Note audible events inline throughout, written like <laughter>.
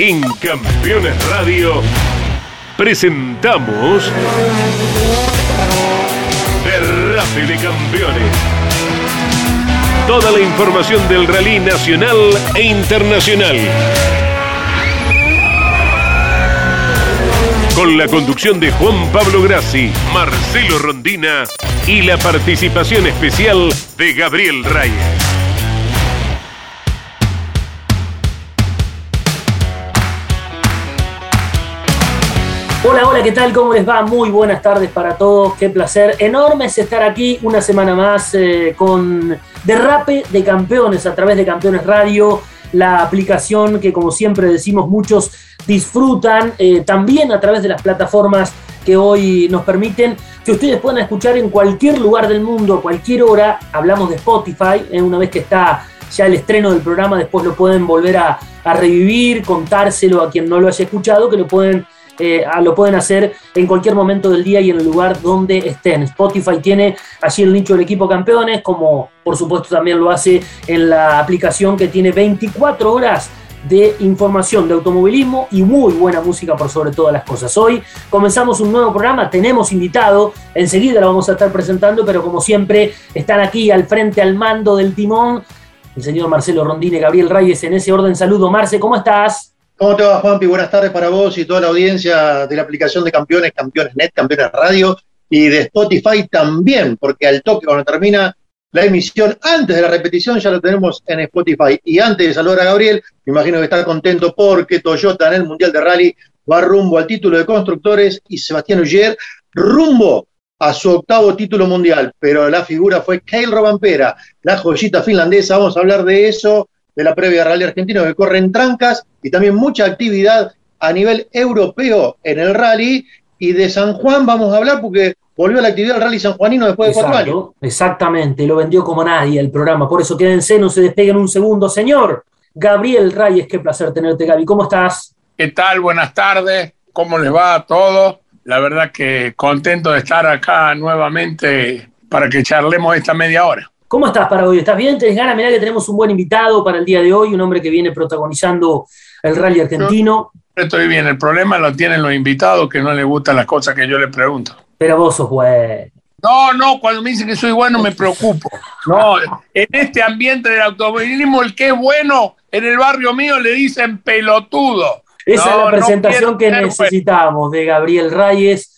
En Campeones Radio presentamos Derrape de Campeones. Toda la información del rally nacional e internacional. Con la conducción de Juan Pablo Grassi, Marcelo Rondina y la participación especial de Gabriel Reyes. Hola, hola, ¿qué tal? ¿Cómo les va? Muy buenas tardes para todos. Qué placer enorme es estar aquí una semana más eh, con Derrape de Campeones a través de Campeones Radio, la aplicación que como siempre decimos muchos disfrutan, eh, también a través de las plataformas que hoy nos permiten que ustedes puedan escuchar en cualquier lugar del mundo, cualquier hora. Hablamos de Spotify, eh, una vez que está ya el estreno del programa, después lo pueden volver a revivir, contárselo a quien no lo haya escuchado, que lo pueden eh, lo pueden hacer en cualquier momento del día y en el lugar donde estén. Spotify tiene allí el nicho del equipo campeones, como por supuesto también lo hace en la aplicación que tiene 24 horas de información de automovilismo y muy buena música por sobre todas las cosas. Hoy comenzamos un nuevo programa, tenemos invitado, enseguida lo vamos a estar presentando, pero como siempre están aquí al frente, al mando del timón, el señor Marcelo Rondine, Gabriel Reyes, en ese orden. Saludo, Marce, ¿cómo estás? ¿Cómo te va, Juanpi? Buenas tardes para vos y toda la audiencia de la aplicación de Campeones, Campeones Net, Campeones Radio y de Spotify también, porque al toque cuando termina la emisión, antes de la repetición ya lo tenemos en Spotify. Y antes de saludar a Gabriel, me imagino que está contento porque Toyota en el Mundial de Rally va rumbo al título de constructores y Sebastián Uller rumbo a su octavo título mundial. Pero la figura fue Kyle Robampera, la joyita finlandesa. Vamos a hablar de eso de la previa Rally Argentino que corren trancas y también mucha actividad a nivel europeo en el rally. Y de San Juan vamos a hablar porque volvió a la actividad del rally sanjuanino después de cuatro años. Exactamente, lo vendió como nadie el programa. Por eso quédense, no se despeguen un segundo, señor. Gabriel Reyes, qué placer tenerte, Gaby. ¿Cómo estás? ¿Qué tal? Buenas tardes. ¿Cómo les va a todos? La verdad que contento de estar acá nuevamente para que charlemos esta media hora. ¿Cómo estás para hoy? ¿Estás bien? ¿Tenés ganas? Mirá que tenemos un buen invitado para el día de hoy, un hombre que viene protagonizando el rally argentino. estoy bien, el problema lo tienen los invitados que no les gustan las cosas que yo les pregunto. Pero vos sos bueno. No, no, cuando me dicen que soy bueno me preocupo. No, en este ambiente del automovilismo, el que es bueno en el barrio mío le dicen pelotudo. Esa es la presentación que necesitamos de Gabriel Reyes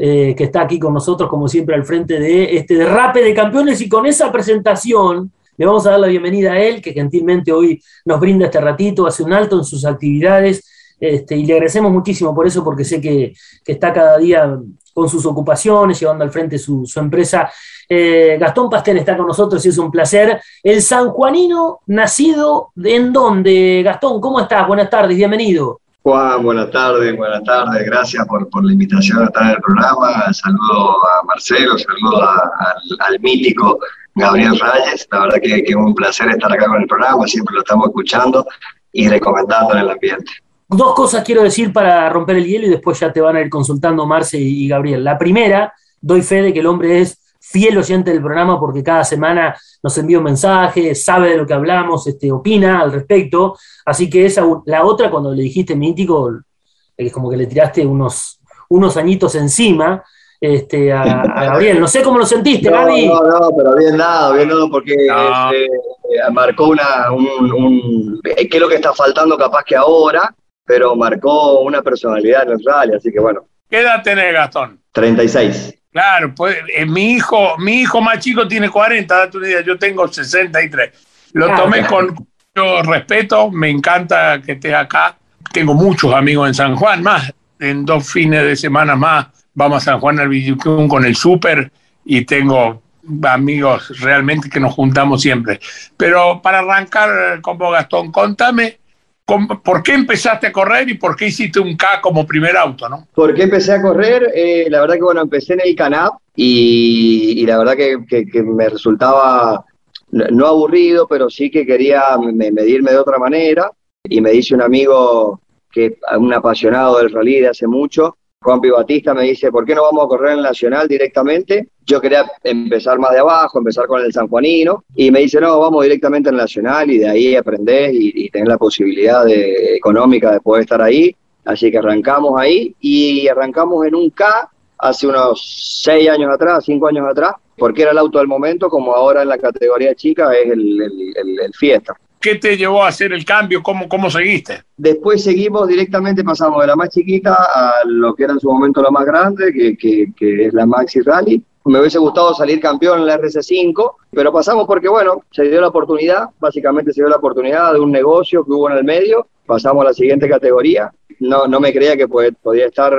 eh, que está aquí con nosotros, como siempre, al frente de este derrape de campeones. Y con esa presentación le vamos a dar la bienvenida a él, que gentilmente hoy nos brinda este ratito, hace un alto en sus actividades. Este, y le agradecemos muchísimo por eso, porque sé que, está cada día con sus ocupaciones, llevando al frente su, empresa. Eh, Gastón Pastel está con nosotros y es un placer. El sanjuanino nacido en dónde? Gastón, ¿cómo estás? Buenas tardes, bienvenido. Buenas tardes, buenas tardes, gracias por, la invitación a estar en el programa, saludo a Marcelo, saludo al, mítico Gabriel Reyes, la verdad que, es un placer estar acá con el programa, siempre lo estamos escuchando y recomendando en el ambiente. Dos cosas quiero decir para romper el hielo y después ya te van a ir consultando Marce y Gabriel. La primera, doy fe de que el hombre es fiel oyente del programa porque cada semana nos envía un mensaje, sabe de lo que hablamos, este, opina al respecto. Así que esa, la otra, cuando le dijiste mítico, es como que le tiraste unos, unos añitos encima este, a, Gabriel. No sé cómo lo sentiste, <laughs> no, No, no, pero bien dado, bien dado, porque este, eh, marcó una, un, ¿Qué es lo que está faltando capaz que ahora? Pero marcó una personalidad en el rally, así que bueno. ¿Qué edad tenés, Gastón? 36. Claro, pues eh, mi hijo, mi hijo más chico tiene 40, date una idea, yo tengo 63. Lo tomé con mucho respeto, me encanta que estés acá. Tengo muchos amigos en San Juan, más en dos fines de semana más vamos a San Juan al Villucún con el súper y tengo amigos realmente que nos juntamos siempre. Pero para arrancar con vos, Gastón, contame ¿Por qué empezaste a correr y por qué hiciste un K como primer auto, no? ¿Por qué empecé a correr? Eh, la verdad que, bueno, empecé en el Canap y, la verdad que, me resultaba no aburrido, pero sí que quería medirme de otra manera y me dice un amigo que un apasionado del rally de hace mucho, Juan Batista me dice, ¿por qué no vamos a correr en Nacional directamente? Yo quería empezar más de abajo, empezar con el San Juanino, y me dice, no, vamos directamente en el Nacional y de ahí aprender y, y tener la posibilidad de, económica de poder estar ahí. Así que arrancamos ahí y arrancamos en un K hace unos seis años atrás, cinco años atrás, porque era el auto del momento, como ahora en la categoría chica es el, el Fiesta. ¿Qué te llevó a hacer el cambio? ¿Cómo, ¿Cómo seguiste? Después seguimos directamente, pasamos de la más chiquita a lo que era en su momento la más grande, que, que, es la Maxi Rally. Me hubiese gustado salir campeón en la RC5, pero pasamos porque, bueno, se dio la oportunidad, básicamente se dio la oportunidad de un negocio que hubo en el medio, pasamos a la siguiente categoría. No, no me creía que podía estar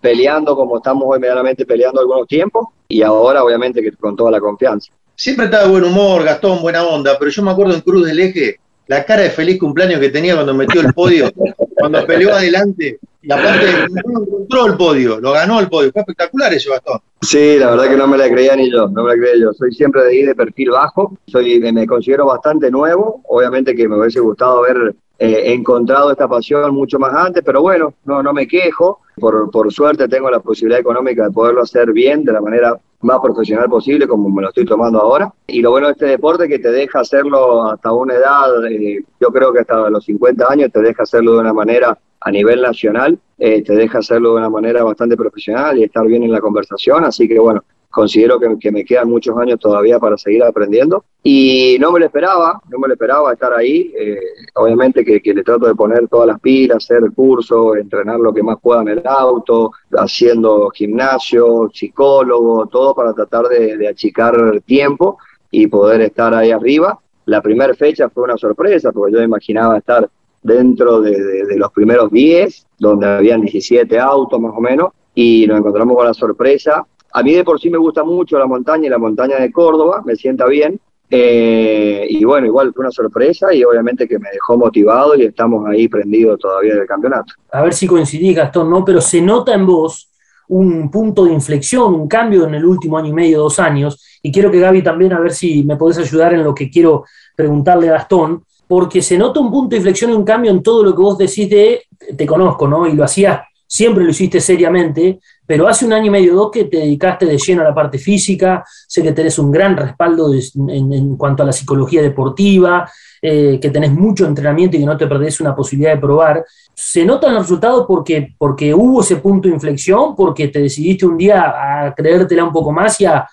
peleando como estamos hoy medianamente peleando algunos tiempos y ahora obviamente que con toda la confianza. Siempre estaba de buen humor, Gastón, buena onda, pero yo me acuerdo en Cruz del Eje la cara de feliz cumpleaños que tenía cuando metió el podio, <laughs> cuando peleó adelante, y aparte no encontró el podio, lo ganó el podio, fue espectacular eso, Gastón. Sí, la verdad que no me la creía ni yo, no me la creía yo. Soy siempre de ir de perfil bajo, soy, me considero bastante nuevo, obviamente que me hubiese gustado haber eh, encontrado esta pasión mucho más antes, pero bueno, no, no me quejo, por, por suerte tengo la posibilidad económica de poderlo hacer bien, de la manera más profesional posible, como me lo estoy tomando ahora. Y lo bueno de este deporte es que te deja hacerlo hasta una edad, eh, yo creo que hasta los 50 años te deja hacerlo de una manera a nivel nacional, eh, te deja hacerlo de una manera bastante profesional y estar bien en la conversación. Así que bueno, considero que, me quedan muchos años todavía para seguir aprendiendo y no me lo esperaba, no me lo esperaba estar ahí. Eh, obviamente que, le trato de poner todas las pilas, hacer el curso, entrenar lo que más pueda en el auto, haciendo gimnasio, psicólogo, todo para tratar de, achicar tiempo y poder estar ahí arriba. La primera fecha fue una sorpresa porque yo imaginaba estar dentro de, de los primeros 10, donde habían 17 autos más o menos, y nos encontramos con la sorpresa a mí de por sí me gusta mucho la montaña y la montaña de Córdoba, me sienta bien. Eh, y bueno, igual fue una sorpresa y obviamente que me dejó motivado y estamos ahí prendidos todavía del campeonato. A ver si coincidís, Gastón, ¿no? Pero se nota en vos un punto de inflexión, un cambio en el último año y medio, dos años. Y quiero que Gaby también, a ver si me podés ayudar en lo que quiero preguntarle a Gastón, porque se nota un punto de inflexión y un cambio en todo lo que vos decís de, te conozco, ¿no? Y lo hacías, siempre lo hiciste seriamente, pero hace un año y medio o dos que te dedicaste de lleno a la parte física, sé que tenés un gran respaldo en, cuanto a la psicología deportiva, eh, que tenés mucho entrenamiento y que no te perdés una posibilidad de probar. ¿Se notan los resultados porque, porque hubo ese punto de inflexión, porque te decidiste un día a creértela un poco más y a,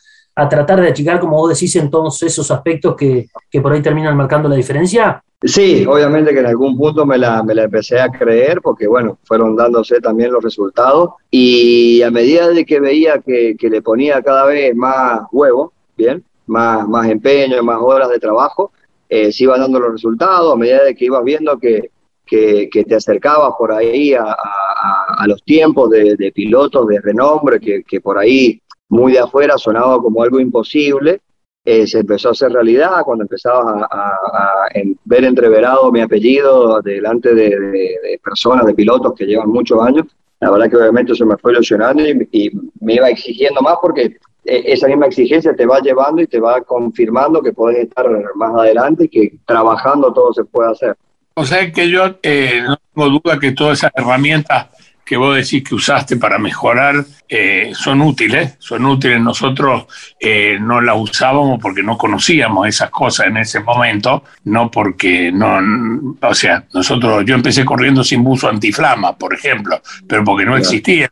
tratar de achicar, como vos decís, en todos esos aspectos que, que por ahí terminan marcando la diferencia? Sí, obviamente que en algún punto me la, me la empecé a creer porque, bueno, fueron dándose también los resultados. Y a medida de que veía que, que le ponía cada vez más huevo, bien, más, más empeño, más horas de trabajo, eh, se iban dando los resultados, a medida de que ibas viendo que, que, te acercabas por ahí a, a, a los tiempos de, de, pilotos de renombre, que, que por ahí muy de afuera sonaba como algo imposible, eh, se empezó a hacer realidad cuando empezaba a, ver entreverado mi apellido delante de, personas, de pilotos que llevan muchos años. La verdad que obviamente eso me fue ilusionando y, me iba exigiendo más porque eh, esa misma exigencia te va llevando y te va confirmando que puedes estar más adelante y que trabajando todo se puede hacer. O sea que yo eh, no tengo duda que todas esas herramientas que vos decís que usaste para mejorar eh, son útiles, son útiles. Nosotros eh, no las usábamos porque no conocíamos esas cosas en ese momento, no porque no, o sea, nosotros, yo empecé corriendo sin buzo antiflama, por ejemplo, pero porque no existía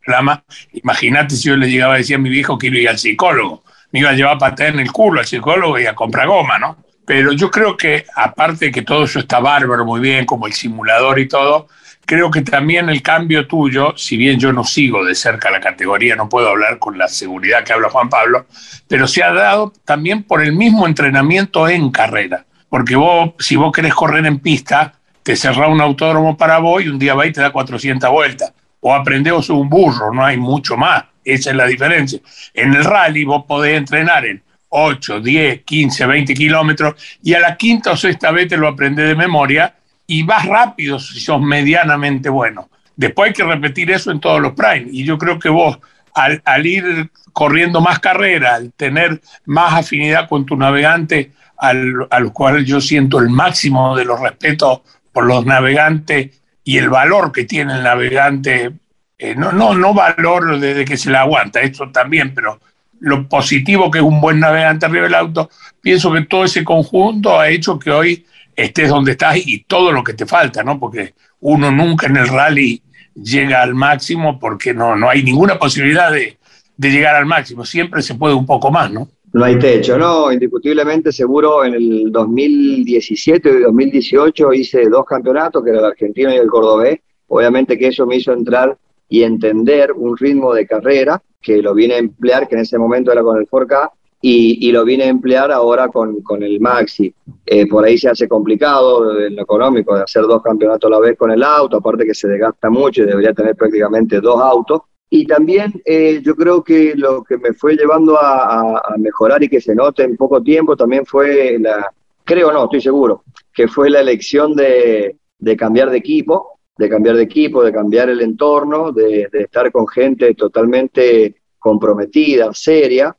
flama. Imagínate si yo le llegaba a decir a mi viejo que iba a ir al psicólogo, me iba a llevar para tener el culo al psicólogo y a comprar goma, ¿no? Pero yo creo que aparte de que todo eso está bárbaro, muy bien, como el simulador y todo, creo que también el cambio tuyo, si bien yo no sigo de cerca la categoría, no puedo hablar con la seguridad que habla Juan Pablo, pero se ha dado también por el mismo entrenamiento en carrera. Porque vos, si vos querés correr en pista, te cerrás un autódromo para vos y un día va y te da 400 vueltas. O aprendés un burro, no hay mucho más. Esa es la diferencia. En el rally vos podés entrenar en 8, 10, 15, 20 kilómetros y a la quinta o sexta vez te lo aprendés de memoria y vas rápido si sos medianamente bueno. Después hay que repetir eso en todos los prime. Y yo creo que vos, al, ir corriendo más carrera, al tener más afinidad con tu navegante, al, cuales yo siento el máximo de los respetos por los navegantes y el valor que tiene el navegante eh, no, no, no valor desde que se la aguanta, esto también, pero lo positivo que es un buen navegante arriba del auto, pienso que todo ese conjunto ha hecho que hoy estés donde estás y todo lo que te falta, ¿no? Porque uno nunca en el rally llega al máximo porque no, no hay ninguna posibilidad de, llegar al máximo, siempre se puede un poco más, ¿no? No hay techo, no, indiscutiblemente seguro en el 2017 y 2018 hice dos campeonatos, que era el argentino y el cordobés. Obviamente que eso me hizo entrar y entender un ritmo de carrera que lo vine a emplear, que en ese momento era con el 4K, y, lo vine a emplear ahora con, con el Maxi. Eh, por ahí se hace complicado en lo económico de hacer dos campeonatos a la vez con el auto, aparte que se desgasta mucho y debería tener prácticamente dos autos. Y también eh, yo creo que lo que me fue llevando a, mejorar y que se note en poco tiempo también fue la, creo no, estoy seguro, que fue la elección de, de cambiar de equipo, de cambiar de equipo, de cambiar el entorno, de, de estar con gente totalmente comprometida, seria.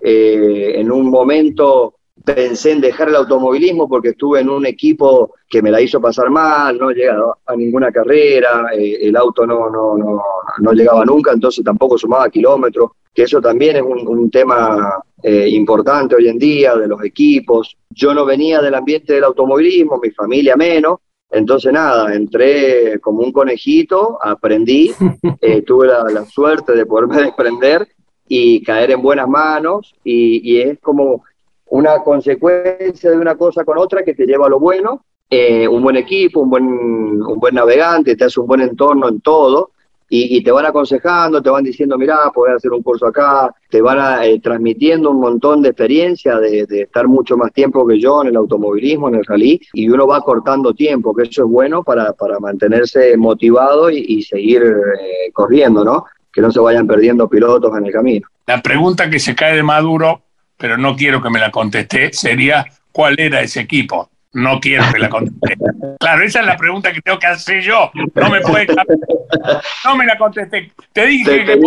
Eh, en un momento pensé en dejar el automovilismo porque estuve en un equipo que me la hizo pasar mal, no llegaba a ninguna carrera, eh, el auto no, no, no, no, llegaba nunca, entonces tampoco sumaba kilómetros, que eso también es un, tema eh, importante hoy en día de los equipos. Yo no venía del ambiente del automovilismo, mi familia menos, entonces nada, entré como un conejito, aprendí, <laughs> eh, tuve la, suerte de poderme desprender y caer en buenas manos y, y es como una consecuencia de una cosa con otra que te lleva a lo bueno, eh, un buen equipo, un buen, un buen navegante, te hace un buen entorno en todo. Y, te van aconsejando, te van diciendo, mirá, podés hacer un curso acá, te van eh, transmitiendo un montón de experiencia de, estar mucho más tiempo que yo en el automovilismo, en el rally, y uno va cortando tiempo, que eso es bueno para, para mantenerse motivado y, seguir eh, corriendo, ¿no? Que no se vayan perdiendo pilotos en el camino. La pregunta que se cae de Maduro pero no quiero que me la contesté, sería ¿cuál era ese equipo? No quiero que la contesté. Claro, esa es la pregunta que tengo que hacer yo. No me puede No me la contesté. Te dije que,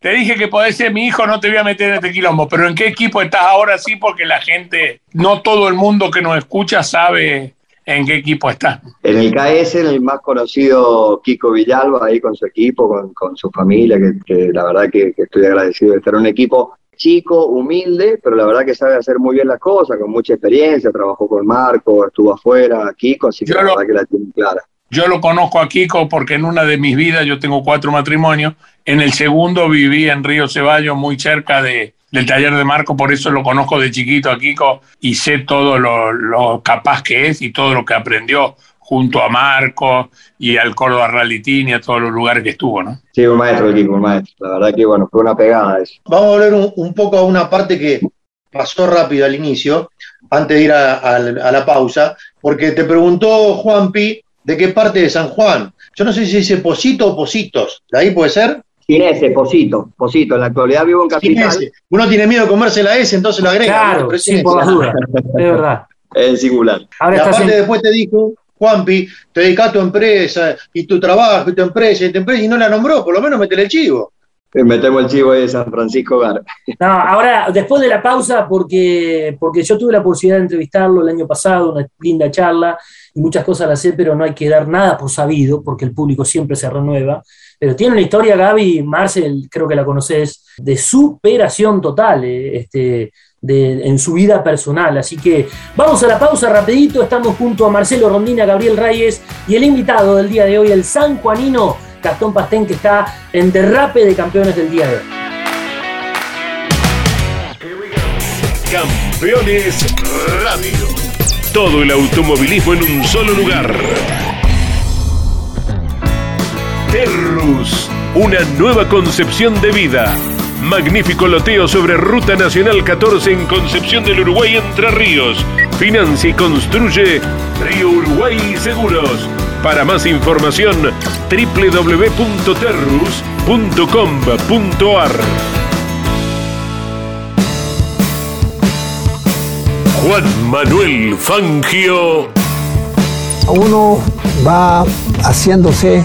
te dije que podés ser mi hijo, no te voy a meter en este quilombo. Pero ¿en qué equipo estás ahora sí? Porque la gente, no todo el mundo que nos escucha sabe en qué equipo está. En el KS, el más conocido Kiko Villalba, ahí con su equipo, con, su familia, que, la verdad que, estoy agradecido de estar en un equipo chico, humilde, pero la verdad que sabe hacer muy bien las cosas, con mucha experiencia, trabajó con Marco, estuvo afuera, Kiko, así que la verdad que la tiene clara. Yo lo conozco a Kiko porque en una de mis vidas, yo tengo cuatro matrimonios, en el segundo viví en Río Ceballos, muy cerca de, del taller de Marco, por eso lo conozco de chiquito a Kiko y sé todo lo, capaz que es y todo lo que aprendió junto a Marco y al Córdoba Team y a todos los lugares que estuvo, ¿no? Sí, un maestro el Kiko, un maestro. La verdad que, bueno, fue una pegada eso. Vamos a volver un, poco a una parte que pasó rápido al inicio, antes de ir a, la pausa, porque te preguntó Juanpi de qué parte de San Juan. Yo no sé si dice Posito o Positos. ¿De ahí puede ser? Sin ese, Posito, Posito. En la actualidad vivo en Capital. Uno tiene miedo de comerse la S, entonces lo agrega. Claro, sin por las dudas. Es verdad. Es singular. y aparte después te dijo, Juanpi, te dedicas a tu empresa y tu trabajo y tu empresa y tu empresa y no la nombró, por lo menos metele el chivo. Metemos el chivo de San Francisco Gar. <laughs> No, ahora, después de la pausa, porque, porque yo tuve la posibilidad de entrevistarlo el año pasado, una linda charla, y muchas cosas las sé, pero no hay que dar nada por sabido, porque el público siempre se renueva. Pero tiene una historia, Gaby, Marcel, creo que la conoces, de superación total eh, este, en su vida personal. Así que vamos a la pausa rapidito. Estamos junto a Marcelo Rondina, Gabriel Reyes y el invitado del día de hoy, el San Juanino Gastón Pastén, que está en derrape de campeones del día de hoy. Campeones Radio. Todo el automovilismo en un solo lugar. Terrus, una nueva concepción de vida. Magnífico loteo sobre Ruta Nacional 14 en Concepción del Uruguay Entre Ríos. Financia y construye Río Uruguay Seguros. Para más información, www.terrus.com.ar. Juan Manuel Fangio. Uno va haciéndose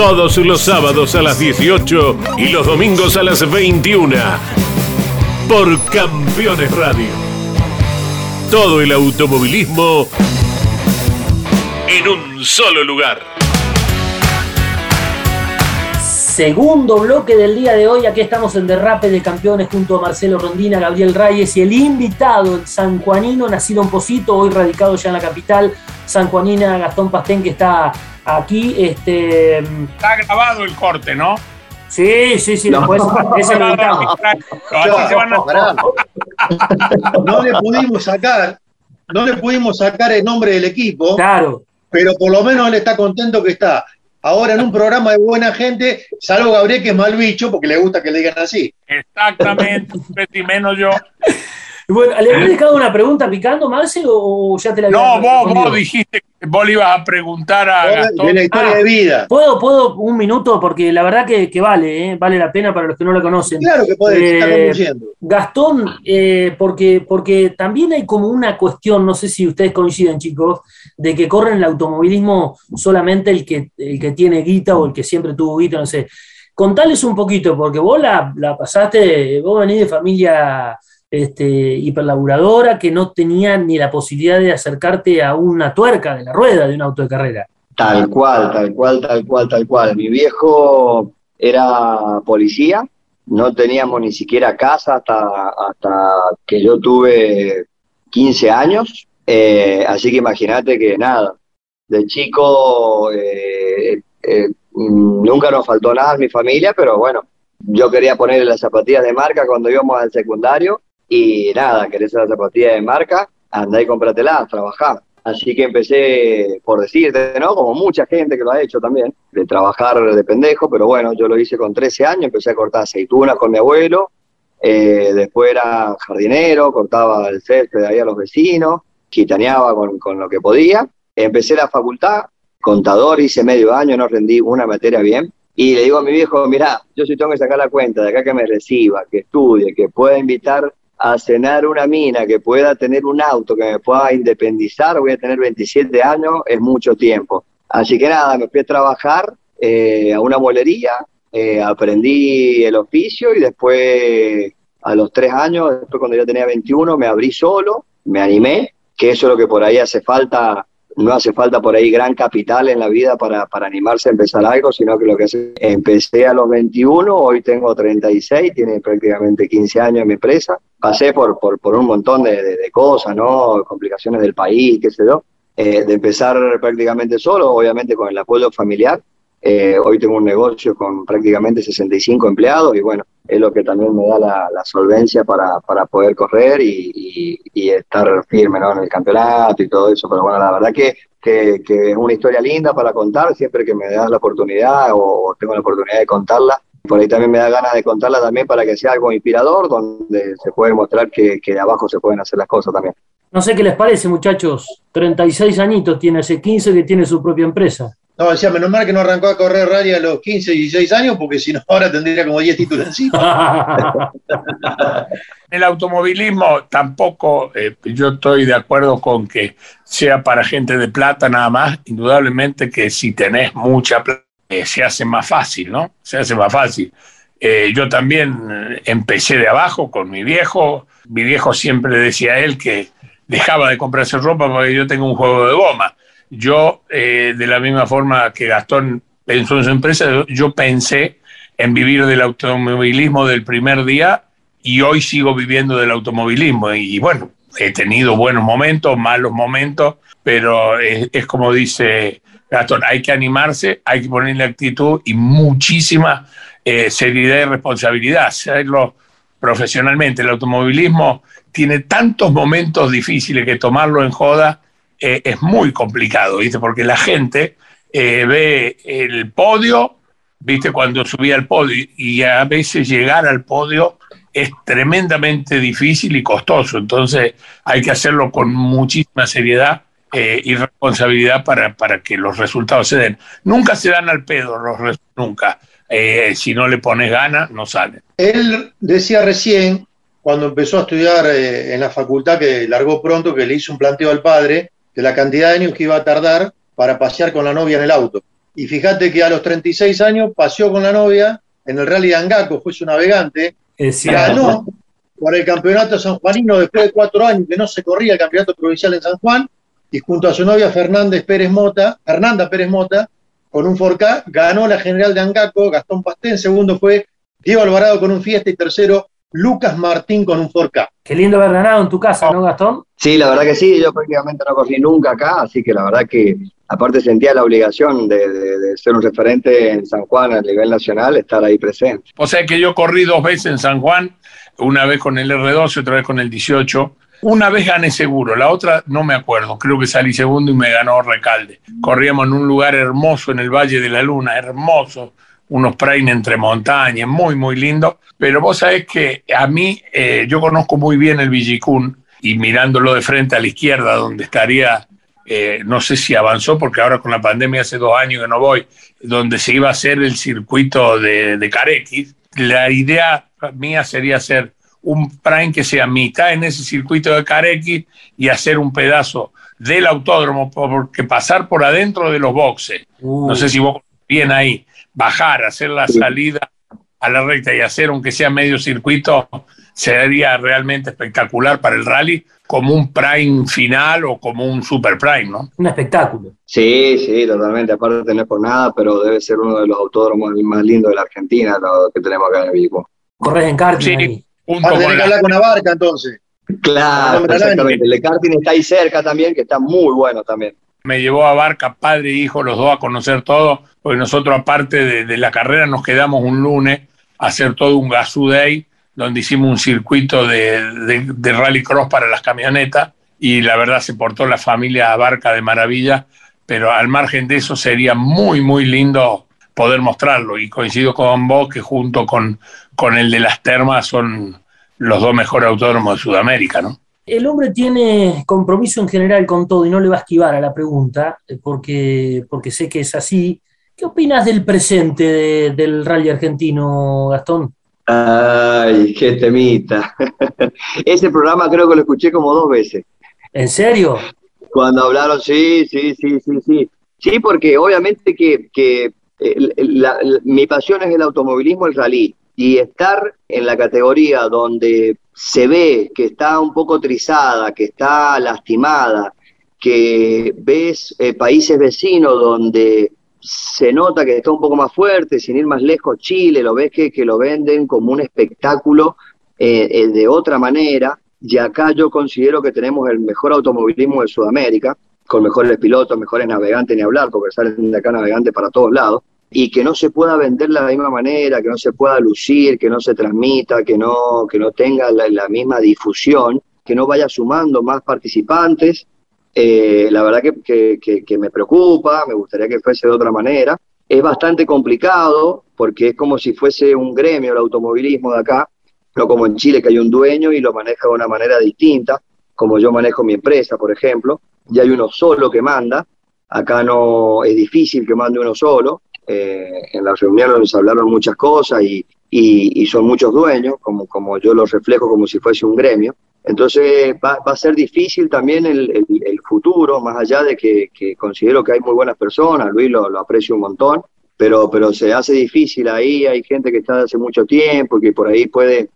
Todos los sábados a las 18 y los domingos a las 21. Por Campeones Radio. Todo el automovilismo en un solo lugar. Segundo bloque del día de hoy, aquí estamos en Derrape de Campeones junto a Marcelo Rondina, Gabriel Reyes y el invitado, el sanjuanino, nacido en Posito, hoy radicado ya en la capital, sanjuanina Gastón Pastén, que está aquí. Este... Está grabado el corte, ¿no? Sí, sí, sí, después <laughs> ese lo editamos. No le pudimos sacar, no le pudimos sacar el nombre del equipo. Claro. Pero por lo menos él está contento que está ahora en un programa de buena gente, salvo Gabriel que es mal bicho porque le gusta que le digan así. Exactamente, y menos yo. Bueno, ¿le había dejado una pregunta picando, Marcel, o ya te la había No, vos, vos dijiste que vos le ibas a preguntar a Gastón. De la historia Ah. de vida. ¿Puedo, puedo un minuto? Porque la verdad que, que vale, ¿eh? vale la pena para los que no lo conocen. Claro que podés, Eh, está conduciendo. Gastón, eh, porque, porque también hay como una cuestión, no sé si ustedes coinciden, chicos, de que corre en el automovilismo solamente el que, el que tiene guita o el que siempre tuvo guita, no sé. Contales un poquito, porque vos la, la pasaste, vos venís de familia este, hiperlaburadora que no tenía ni la posibilidad de acercarte a una tuerca de la rueda de un auto de carrera. Tal cual, tal cual, tal cual, tal cual. Mi viejo era policía, no teníamos ni siquiera casa hasta, hasta que yo tuve 15 años, eh, así que imagínate que nada, de chico eh, eh, nunca nos faltó nada en mi familia, pero bueno, yo quería ponerle las zapatillas de marca cuando íbamos al secundario y nada, querés las zapatillas de marca, andá y cómpratelas, trabajá. Así que empecé, por decirte, ¿no? Como mucha gente que lo ha hecho también, de trabajar de pendejo, pero bueno, yo lo hice con 13 años, empecé a cortar aceitunas con mi abuelo, eh, después era jardinero, cortaba el césped ahí a los vecinos, gitaneaba con, con lo que podía. Empecé la facultad, contador, hice medio año, no rendí una materia bien, y le digo a mi viejo, mirá, yo sí tengo que sacar la cuenta de acá que me reciba, que estudie, que pueda invitar a cenar una mina, que pueda tener un auto, que me pueda independizar, voy a tener 27 años, es mucho tiempo. Así que nada, me fui a trabajar eh, a una molería, eh, aprendí el oficio y después a los tres años, después cuando yo tenía 21, me abrí solo, me animé, que eso es lo que por ahí hace falta no hace falta por ahí gran capital en la vida para, para animarse a empezar algo, sino que lo que hace, empecé a los 21, hoy tengo 36, tiene prácticamente 15 años mi empresa, pasé por, por, por un montón de, de, cosas, ¿no? Complicaciones del país, qué sé yo, eh, de empezar prácticamente solo, obviamente con el apoyo familiar, eh, hoy tengo un negocio con prácticamente 65 empleados y bueno, es lo que también me da la, solvencia para, para, poder correr y, estar firme ¿no? en el campeonato y todo eso. Pero bueno, la verdad que, que, es una historia linda para contar siempre que me das la oportunidad o tengo la oportunidad de contarla. Por ahí también me da ganas de contarla también para que sea algo inspirador, donde se puede mostrar que, que de abajo se pueden hacer las cosas también. No sé qué les parece, muchachos. 36 añitos tiene, hace 15 que tiene su propia empresa. No, decía, menos mal que no arrancó a correr rally a los 15, 16 años, porque si no, ahora tendría como 10 títulos. <laughs> El automovilismo tampoco, eh, yo estoy de acuerdo con que sea para gente de plata nada más. Indudablemente que si tenés mucha plata, eh, se hace más fácil, ¿no? Se hace más fácil. Eh, yo también empecé de abajo con mi viejo. Mi viejo siempre decía a él que dejaba de comprarse ropa porque yo tengo un juego de goma. Yo, eh, de la misma forma que Gastón pensó en su empresa, yo, pensé en vivir del automovilismo del primer día y hoy sigo viviendo del automovilismo. Y, bueno, he tenido buenos momentos, malos momentos, pero es, es, como dice Gastón, hay que animarse, hay que ponerle actitud y muchísima eh, seriedad y responsabilidad, hacerlo profesionalmente. El automovilismo tiene tantos momentos difíciles que tomarlo en joda eh, es muy complicado, ¿viste? Porque la gente eh, ve el podio, ¿viste? Cuando subía al podio y a veces llegar al podio es tremendamente difícil y costoso. Entonces hay que hacerlo con muchísima seriedad eh, y responsabilidad para, para que los resultados se den. Nunca se dan al pedo, los nunca. Si no le pones ganas, no salen. Él decía recién, cuando empezó a estudiar en la facultad, que largó pronto, que le hizo un planteo al padre de la cantidad de años que iba a tardar para pasear con la novia en el auto. Y fíjate que a los 36 años paseó con la novia en el Rally de Angaco, fue su navegante, ganó por el campeonato sanjuanino después de cuatro años que no se corría el campeonato provincial en San Juan, y junto a su novia Fernández Pérez Mota, Fernanda Pérez Mota, con un Forca, ganó la general de Angaco, Gastón Pastén, segundo fue Diego Alvarado con un Fiesta y tercero Lucas Martín con un Forca. Qué lindo haber ganado en tu casa, ¿no, Gastón? Sí, la verdad que sí, yo prácticamente no corrí nunca acá, así que la verdad que aparte sentía la obligación de, ser un referente en San Juan a nivel nacional, estar ahí presente. O sea que yo corrí dos veces en San Juan, una vez con el R12, otra vez con el 18, una vez gané seguro, la otra no me acuerdo, creo que salí segundo y me ganó Recalde. Corríamos en un lugar hermoso en el Valle de la Luna, hermoso, unos prime entre montañas, muy, muy lindo. Pero vos sabés que a mí, eh, yo conozco muy bien el Villicún y mirándolo de frente a la izquierda, donde estaría, eh, no sé si avanzó, porque ahora con la pandemia hace dos años que no voy, donde se iba a hacer el circuito de, de Carequis, la idea mía sería hacer un prime que sea mitad en ese circuito de Carequi y hacer un pedazo del autódromo, porque pasar por adentro de los boxes, no sé si vos bien ahí, bajar, hacer la salida a la recta y hacer aunque sea medio circuito, sería realmente espectacular para el rally, como un prime final o como un super prime, ¿no? Un espectáculo. Sí, sí, totalmente. Aparte no es por nada, pero debe ser uno de los autódromos más lindos de la Argentina, lo que tenemos acá en el Vigo. Corres en karting sí. Junto a tener que hablar con la barca entonces. Claro, exactamente. El de karting está ahí cerca también, que está muy bueno también. Me llevó a Barca, padre e hijo, los dos a conocer todo, porque nosotros aparte de, la carrera nos quedamos un lunes a hacer todo un Gazoo Day, donde hicimos un circuito de, rally cross para las camionetas y la verdad se portó la familia a Barca de maravilla, pero al margen de eso sería muy, muy lindo poder mostrarlo y coincido con vos que junto con, con el de las termas son los dos mejores autódromos de Sudamérica, ¿no? El hombre tiene compromiso en general con todo y no le va a esquivar a la pregunta, eh, porque, porque sé que es así. ¿Qué opinas del presente del rally argentino, Gastón? Ay, qué temita. <laughs> Ese programa creo que lo escuché como dos veces. ¿En serio? Cuando hablaron, sí, sí, sí, sí, sí. Sí, porque obviamente que, que mi pasión es el automovilismo, el rally y estar en la categoría donde se ve que está un poco trizada, que está lastimada, que ves eh, países vecinos donde se nota que está un poco más fuerte, sin ir más lejos, Chile, lo ves que, que lo venden como un espectáculo eh, eh, de otra manera, y acá yo considero que tenemos el mejor automovilismo de Sudamérica, con mejores pilotos, mejores navegantes, ni hablar, porque salen de acá navegantes para todos lados y que no se pueda vender de la misma manera, que no se pueda lucir, que no se transmita, que no, que no tenga la, misma difusión, que no vaya sumando más participantes. Eh, la verdad que, que, me preocupa, me gustaría que fuese de otra manera. Es bastante complicado porque es como si fuese un gremio el automovilismo de acá, no como en Chile que hay un dueño y lo maneja de una manera distinta, como yo manejo mi empresa, por ejemplo, y hay uno solo que manda. Acá no es difícil que mande uno solo, eh, en la reunión se hablaron muchas cosas y, y, son muchos dueños, como, como yo los reflejo como si fuese un gremio. Entonces va, va a ser difícil también el, el, futuro, más allá de que, que, considero que hay muy buenas personas, Luis lo, lo, aprecio un montón, pero, pero se hace difícil ahí, hay gente que está hace mucho tiempo y que por ahí puede,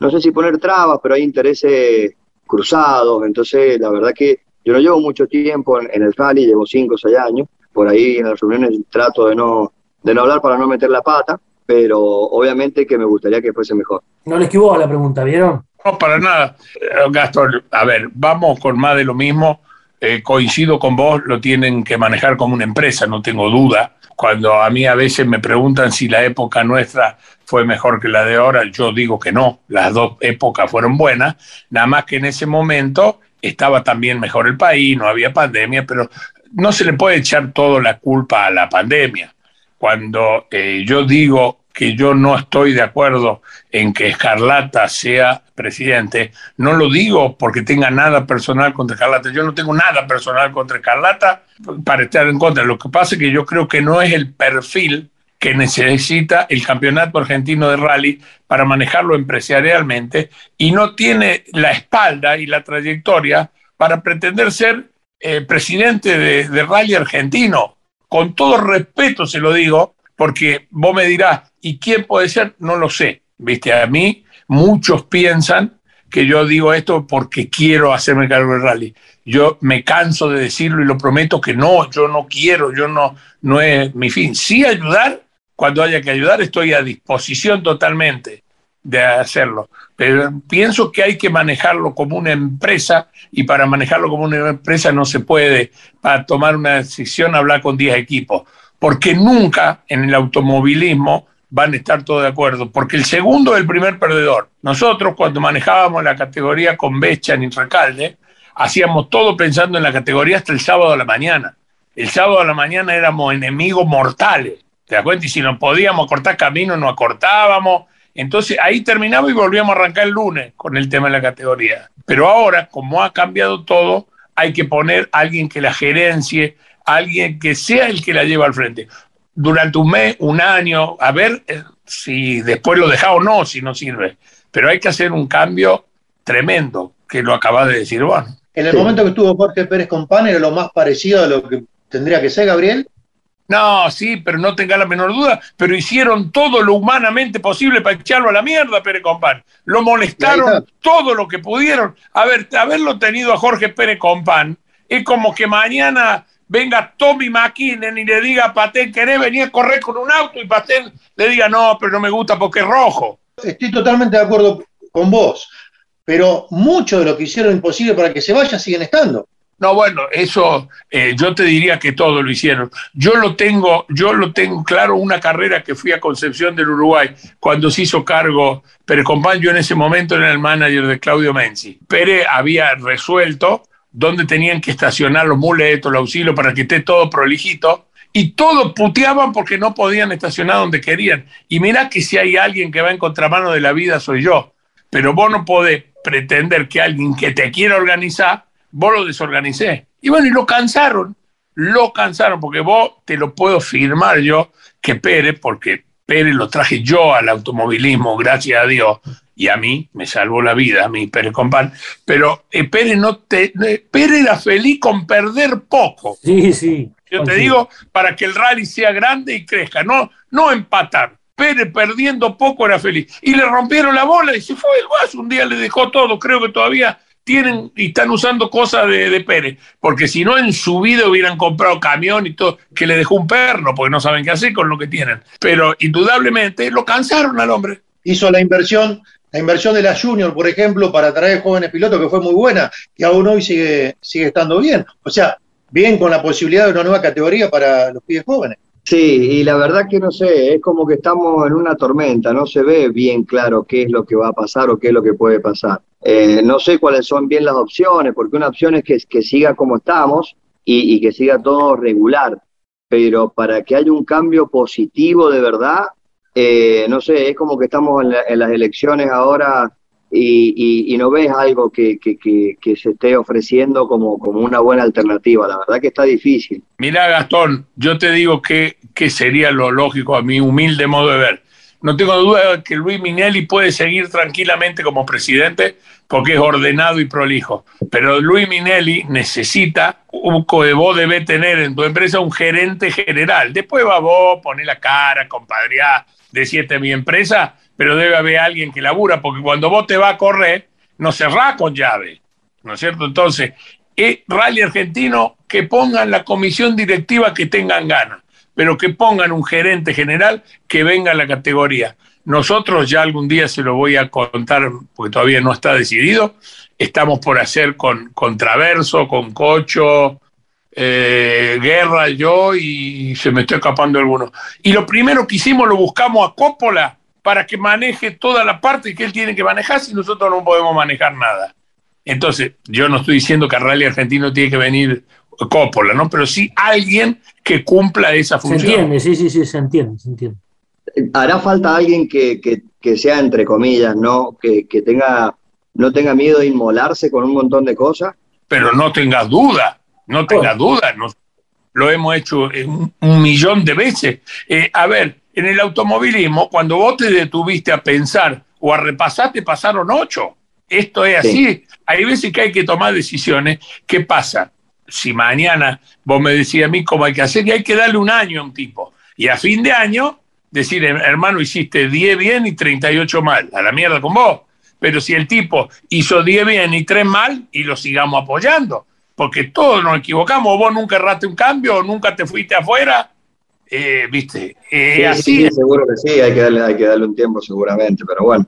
no sé si poner trabas, pero hay intereses cruzados, entonces la verdad que yo no llevo mucho tiempo en, en el rally, llevo 5 o 6 años, por ahí en las reuniones trato de no, de no hablar para no meter la pata, pero obviamente que me gustaría que fuese mejor. No le esquivó a la pregunta, ¿vieron? No, para nada. Eh, Gastón, a ver, vamos con más de lo mismo. Eh, coincido con vos, lo tienen que manejar como una empresa, no tengo duda. Cuando a mí a veces me preguntan si la época nuestra fue mejor que la de ahora, yo digo que no, las dos épocas fueron buenas, nada más que en ese momento estaba también mejor el país, no había pandemia, pero no se le puede echar toda la culpa a la pandemia. Cuando eh, yo digo que yo no estoy de acuerdo en que Escarlata sea presidente, no lo digo porque tenga nada personal contra Escarlata. Yo no tengo nada personal contra Escarlata para estar en contra. Lo que pasa es que yo creo que no es el perfil que necesita el campeonato argentino de rally para manejarlo empresarialmente y no tiene la espalda y la trayectoria para pretender ser eh, presidente de, de rally argentino. Con todo respeto se lo digo, porque vos me dirás, ¿y quién puede ser? No lo sé. Viste, a mí muchos piensan que yo digo esto porque quiero hacerme cargo del rally. Yo me canso de decirlo y lo prometo que no, yo no quiero, yo no, no es mi fin. Sí ayudar, cuando haya que ayudar, estoy a disposición totalmente de hacerlo. Pero pienso que hay que manejarlo como una empresa y para manejarlo como una empresa no se puede, para tomar una decisión, hablar con 10 equipos porque nunca en el automovilismo van a estar todos de acuerdo, porque el segundo es el primer perdedor. Nosotros cuando manejábamos la categoría con Becha en Recalde, hacíamos todo pensando en la categoría hasta el sábado a la mañana. El sábado a la mañana éramos enemigos mortales, ¿te das cuenta? Y si no podíamos cortar camino, no acortábamos. Entonces ahí terminamos y volvíamos a arrancar el lunes con el tema de la categoría. Pero ahora, como ha cambiado todo, hay que poner a alguien que la gerencie, alguien que sea el que la lleva al frente. Durante un mes, un año, a ver eh, si después lo deja o no, si no sirve. Pero hay que hacer un cambio tremendo, que lo acaba de decir Juan. En el momento que estuvo Jorge Pérez con PAN era lo más parecido a lo que tendría que ser, Gabriel. No, sí, pero no tenga la menor duda, pero hicieron todo lo humanamente posible para echarlo a la mierda, Pérez Compán. Lo molestaron todo lo que pudieron. A ver, haberlo tenido a Jorge Pérez Compán es como que mañana venga Tommy McKinnon y le diga a Patén, ¿querés venir a correr con un auto? Y Patén le diga, no, pero no me gusta porque es rojo. Estoy totalmente de acuerdo con vos, pero mucho de lo que hicieron imposible para que se vaya siguen estando. No, bueno, eso eh, yo te diría que todo lo hicieron. Yo lo tengo, yo lo tengo claro, una carrera que fui a Concepción del Uruguay cuando se hizo cargo Pérez Compán, yo en ese momento era el manager de Claudio Menzi. Pérez había resuelto dónde tenían que estacionar los muletos, los auxilios para que esté todo prolijito. Y todos puteaban porque no podían estacionar donde querían. Y mirá que si hay alguien que va en contramano de la vida soy yo. Pero vos no podés pretender que alguien que te quiera organizar, vos lo desorganicé. Y bueno, y lo cansaron. Lo cansaron porque vos te lo puedo firmar yo que Pérez, porque Pérez lo traje yo al automovilismo, gracias a Dios, y a mí me salvó la vida, a mí Pérez Compán, pero eh, Pérez, no te, eh, Pérez era feliz con perder poco. Sí, sí. Yo te digo, para que el rally sea grande y crezca, no, no empatar. Pérez perdiendo poco era feliz. Y le rompieron la bola y se fue el guaso. Un día le dejó todo. Creo que todavía tienen y están usando cosas de, de, Pérez. Porque si no, en su vida hubieran comprado camión y todo, que le dejó un perno, porque no saben qué hacer con lo que tienen. Pero indudablemente lo cansaron al hombre. Hizo la inversión la inversión de la Junior, por ejemplo, para traer jóvenes pilotos, que fue muy buena, y aún hoy sigue, sigue estando bien. O sea, bien con la posibilidad de una nueva categoría para los pibes jóvenes. Sí, y la verdad que no sé, es como que estamos en una tormenta, no se ve bien claro qué es lo que va a pasar o qué es lo que puede pasar. Eh, no sé cuáles son bien las opciones, porque una opción es que, que siga como estamos y, que siga todo regular, pero para que haya un cambio positivo de verdad, eh, no sé, es como que estamos en, las elecciones ahora y, no ves algo que, se esté ofreciendo como, como una buena alternativa. La verdad que está difícil. Mira, Gastón, yo te digo que, que sería lo lógico a mi humilde modo de ver. No tengo duda de que Luis Minelli puede seguir tranquilamente como presidente porque es ordenado y prolijo. Pero Luis Minelli necesita, vos debes tener en tu empresa un gerente general. Después va vos, poner la cara, compadrear, de siete mi empresa, pero debe haber alguien que labura, porque cuando vos te vas a correr, no cerrá con llave, ¿no es cierto? Entonces, es Rally Argentino que pongan la comisión directiva que tengan ganas, pero que pongan un gerente general que venga a la categoría. Nosotros ya algún día se lo voy a contar, porque todavía no está decidido, estamos por hacer con, Traverso, con Cocho, eh, Guerra, yo y se me está escapando alguno. Y lo primero que hicimos lo buscamos a Coppola para que maneje toda la parte que él tiene que manejar si nosotros no podemos manejar nada. Entonces, yo no estoy diciendo que a Rally Argentino tiene que venir Coppola, ¿no? Pero sí alguien que cumpla esa función. Se entiende, sí, sí, sí, se entiende, se entiende. hará falta alguien que, que, sea entre comillas, ¿no? Que, que tenga, no tenga miedo de inmolarse con un montón de cosas. Pero no tengas duda, no tengas duda, no, lo hemos hecho un, millón de veces. Eh, a ver, en el automovilismo, cuando vos te detuviste a pensar o a repasar, te pasaron ocho. Esto es así. Hay veces que hay que tomar decisiones. ¿Qué pasa? Si mañana vos me decís a mí cómo hay que hacer, y hay que darle un año a un tipo. Y a fin de año, decir, hermano, hiciste 10 bien y 38 mal. A la mierda con vos. Pero si el tipo hizo 10 bien y 3 mal, y lo sigamos apoyando porque todos nos equivocamos, vos nunca erraste un cambio, nunca te fuiste afuera, eh, viste, eh, así. seguro que sí, hay que, darle, hay que darle un tiempo seguramente, pero bueno,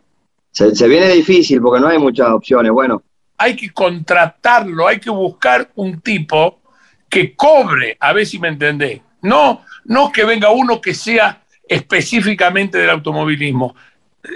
se, viene difícil porque no hay muchas opciones, bueno. Hay que contratarlo, hay que buscar un tipo que cobre, a ver si me entendés, no, no que venga uno que sea específicamente del automovilismo.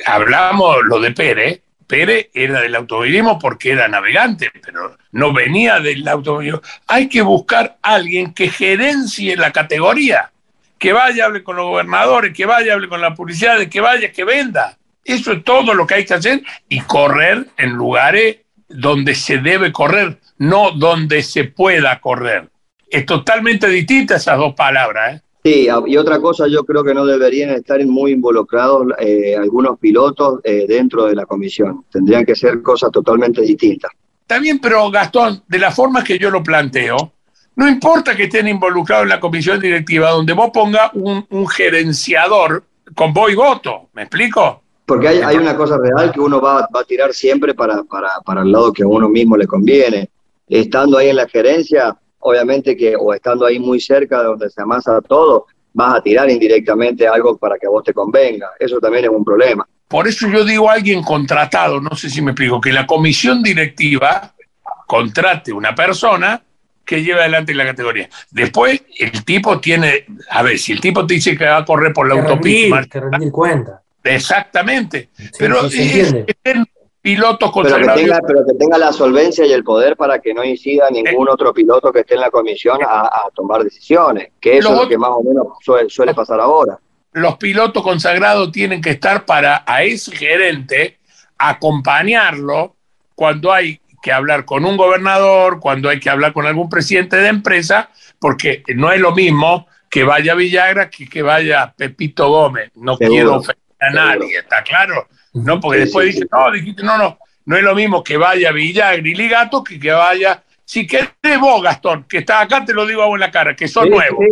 Hablamos lo de Pérez, Pérez era del automovilismo porque era navegante, pero no venía del automovilismo. Hay que buscar alguien que gerencie la categoría, que vaya, hable con los gobernadores, que vaya, hable con la publicidad, que vaya, que venda. Eso es todo lo que hay que hacer y correr en lugares donde se debe correr, no donde se pueda correr. Es totalmente distinta esas dos palabras. ¿eh? Sí, y otra cosa, yo creo que no deberían estar muy involucrados eh, algunos pilotos eh, dentro de la comisión. Tendrían que ser cosas totalmente distintas. Está bien, pero Gastón, de la forma que yo lo planteo, no importa que estén involucrados en la comisión directiva, donde vos pongas un, gerenciador con voz y voto. ¿Me explico? Porque hay, una cosa real que uno va, va a tirar siempre para, para, para el lado que a uno mismo le conviene. Estando ahí en la gerencia, obviamente que o estando ahí muy cerca de donde se amasa todo, vas a tirar indirectamente algo para que a vos te convenga. Eso también es un problema. Por eso yo digo a alguien contratado, no sé si me explico, que la comisión directiva contrate una persona que lleve adelante la categoría. Después, el tipo tiene, a ver, si el tipo te dice que va a correr por la autopista. que rendir cuenta. Exactamente. pero pilotos pero que, tenga, pero que tenga la solvencia y el poder para que no incida ningún eh. otro piloto que esté en la comisión a, tomar decisiones, que eso es lo que más o menos suele, pasar ahora. Los pilotos consagrados tienen que estar para a ese gerente acompañarlo cuando hay que hablar con un gobernador, cuando hay que hablar con algún presidente de empresa, porque no es lo mismo que vaya Villagra que que vaya Pepito Gómez. No quiero ofender a nadie, ¿está claro? ¿no? Porque después dice, no, dijiste, no, no, no es lo mismo que vaya Villagra y Ligato que que vaya, si querés vos, Gastón, que está acá, te lo digo a la cara, que son nuevos.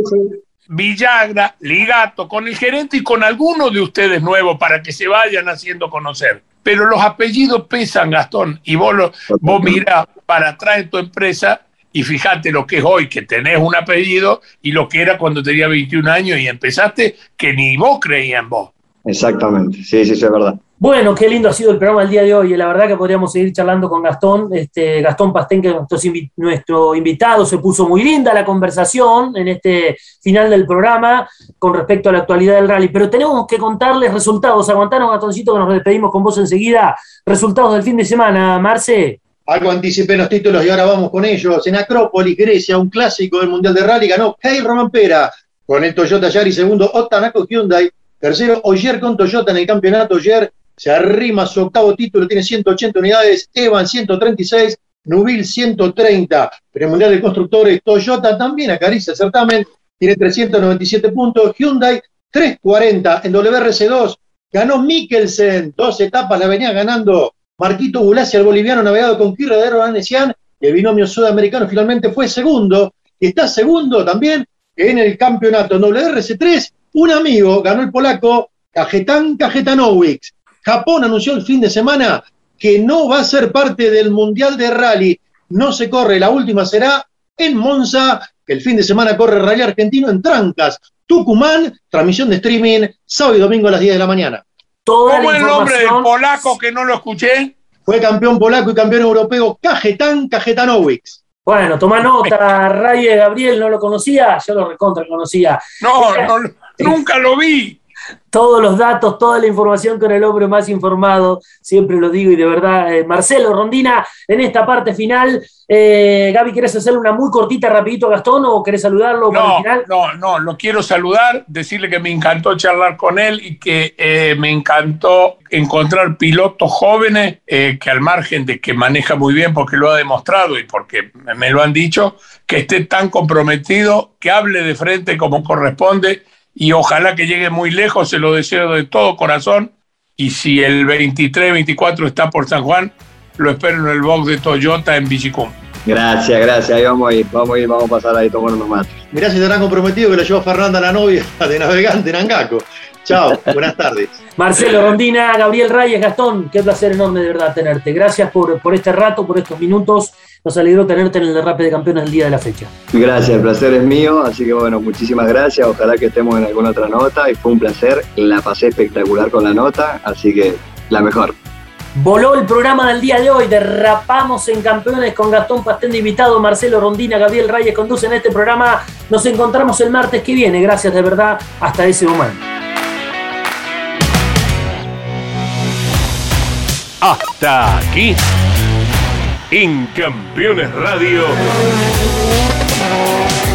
Villagra, Ligato, con el gerente y con alguno de ustedes nuevos para que se vayan haciendo conocer. Pero los apellidos pesan, Gastón, y vos, lo, vos mirás para atrás en tu empresa y fíjate lo que es hoy, que tenés un apellido, y lo que era cuando tenía 21 años y empezaste, que ni vos creías en vos. Exactamente, sí, sí, sí, es verdad. Bueno, qué lindo ha sido el programa el día de hoy. La verdad que podríamos seguir charlando con Gastón. Este, Gastón Pastén, que es nuestro, invitado, se puso muy linda la conversación en este final del programa con respecto a la actualidad del rally. Pero tenemos que contarles resultados. Aguantanos, Gastoncito, que nos despedimos con vos enseguida. Resultados del fin de semana, Marce. Algo anticipé los títulos y ahora vamos con ellos. En Acrópolis, Grecia, un clásico del Mundial de Rally, ganó Kei Roman Pera con el Toyota Yari, segundo Otanako Hyundai, tercero Oyer con Toyota en el campeonato. Oyer se arrima su octavo título, tiene 180 unidades, Evan 136, Nubil 130, pero el Mundial de Constructores. Toyota también acaricia el certamen, tiene 397 puntos, Hyundai 340 en WRC2, ganó Mikkelsen, dos etapas la venía ganando Marquito Bulacia, el boliviano navegado con Kirredero Anesian, y el binomio sudamericano finalmente fue segundo, y está segundo también en el campeonato. En WRC3, un amigo ganó el polaco Cajetán Cajetanowicz, Japón anunció el fin de semana que no va a ser parte del Mundial de Rally. No se corre, la última será en Monza, que el fin de semana corre Rally Argentino en Trancas, Tucumán, transmisión de streaming, sábado y domingo a las 10 de la mañana. ¿Cómo el nombre del polaco que no lo escuché? Fue campeón polaco y campeón europeo Cajetán Cajetanowicz. Bueno, toma nota, Raye Gabriel no lo conocía, yo lo recontra conocía. No, no, nunca lo vi. todos los datos, toda la información con el hombre más informado, siempre lo digo y de verdad, eh, Marcelo Rondina, en esta parte final, eh, Gaby, ¿quieres hacerle una muy cortita, rapidito a Gastón o querés saludarlo no, para el final? No, no, lo quiero saludar, decirle que me encantó charlar con él y que eh, me encantó encontrar pilotos jóvenes que al margen de que maneja muy bien porque lo ha demostrado y porque me lo han dicho, que esté tan comprometido, que hable de frente como corresponde y ojalá que llegue muy lejos, se lo deseo de todo corazón. Y si el 23-24 está por San Juan, lo espero en el box de Toyota en Bichicum. Gracias, gracias. Ahí vamos a ir, vamos a ir, vamos a pasar ahí tomando unos mates. Mirá si estarán comprometido que lo llevó Fernanda, la novia de Navegante en Angaco. Chao, <laughs> buenas tardes. Marcelo Rondina, Gabriel Reyes, Gastón, qué placer enorme de verdad tenerte. Gracias por, por este rato, por estos minutos. Nos alegró tenerte en el derrape de campeones el día de la fecha. Gracias, el placer es mío, así que bueno, muchísimas gracias. Ojalá que estemos en alguna otra nota y fue un placer. La pasé espectacular con la nota, así que la mejor. Voló el programa del día de hoy, derrapamos en campeones con Gastón Pastén de invitado, Marcelo Rondina, Gabriel Reyes conducen este programa. Nos encontramos el martes que viene, gracias de verdad, hasta ese momento. Hasta aquí, en Campeones Radio,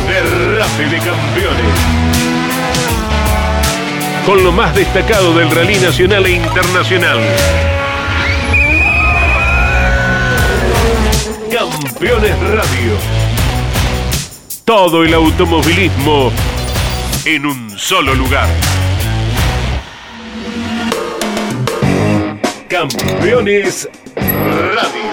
Derrape de Campeones. Con lo más destacado del rally nacional e internacional. Campeones Radio. Todo el automovilismo en un solo lugar. Campeones Radio.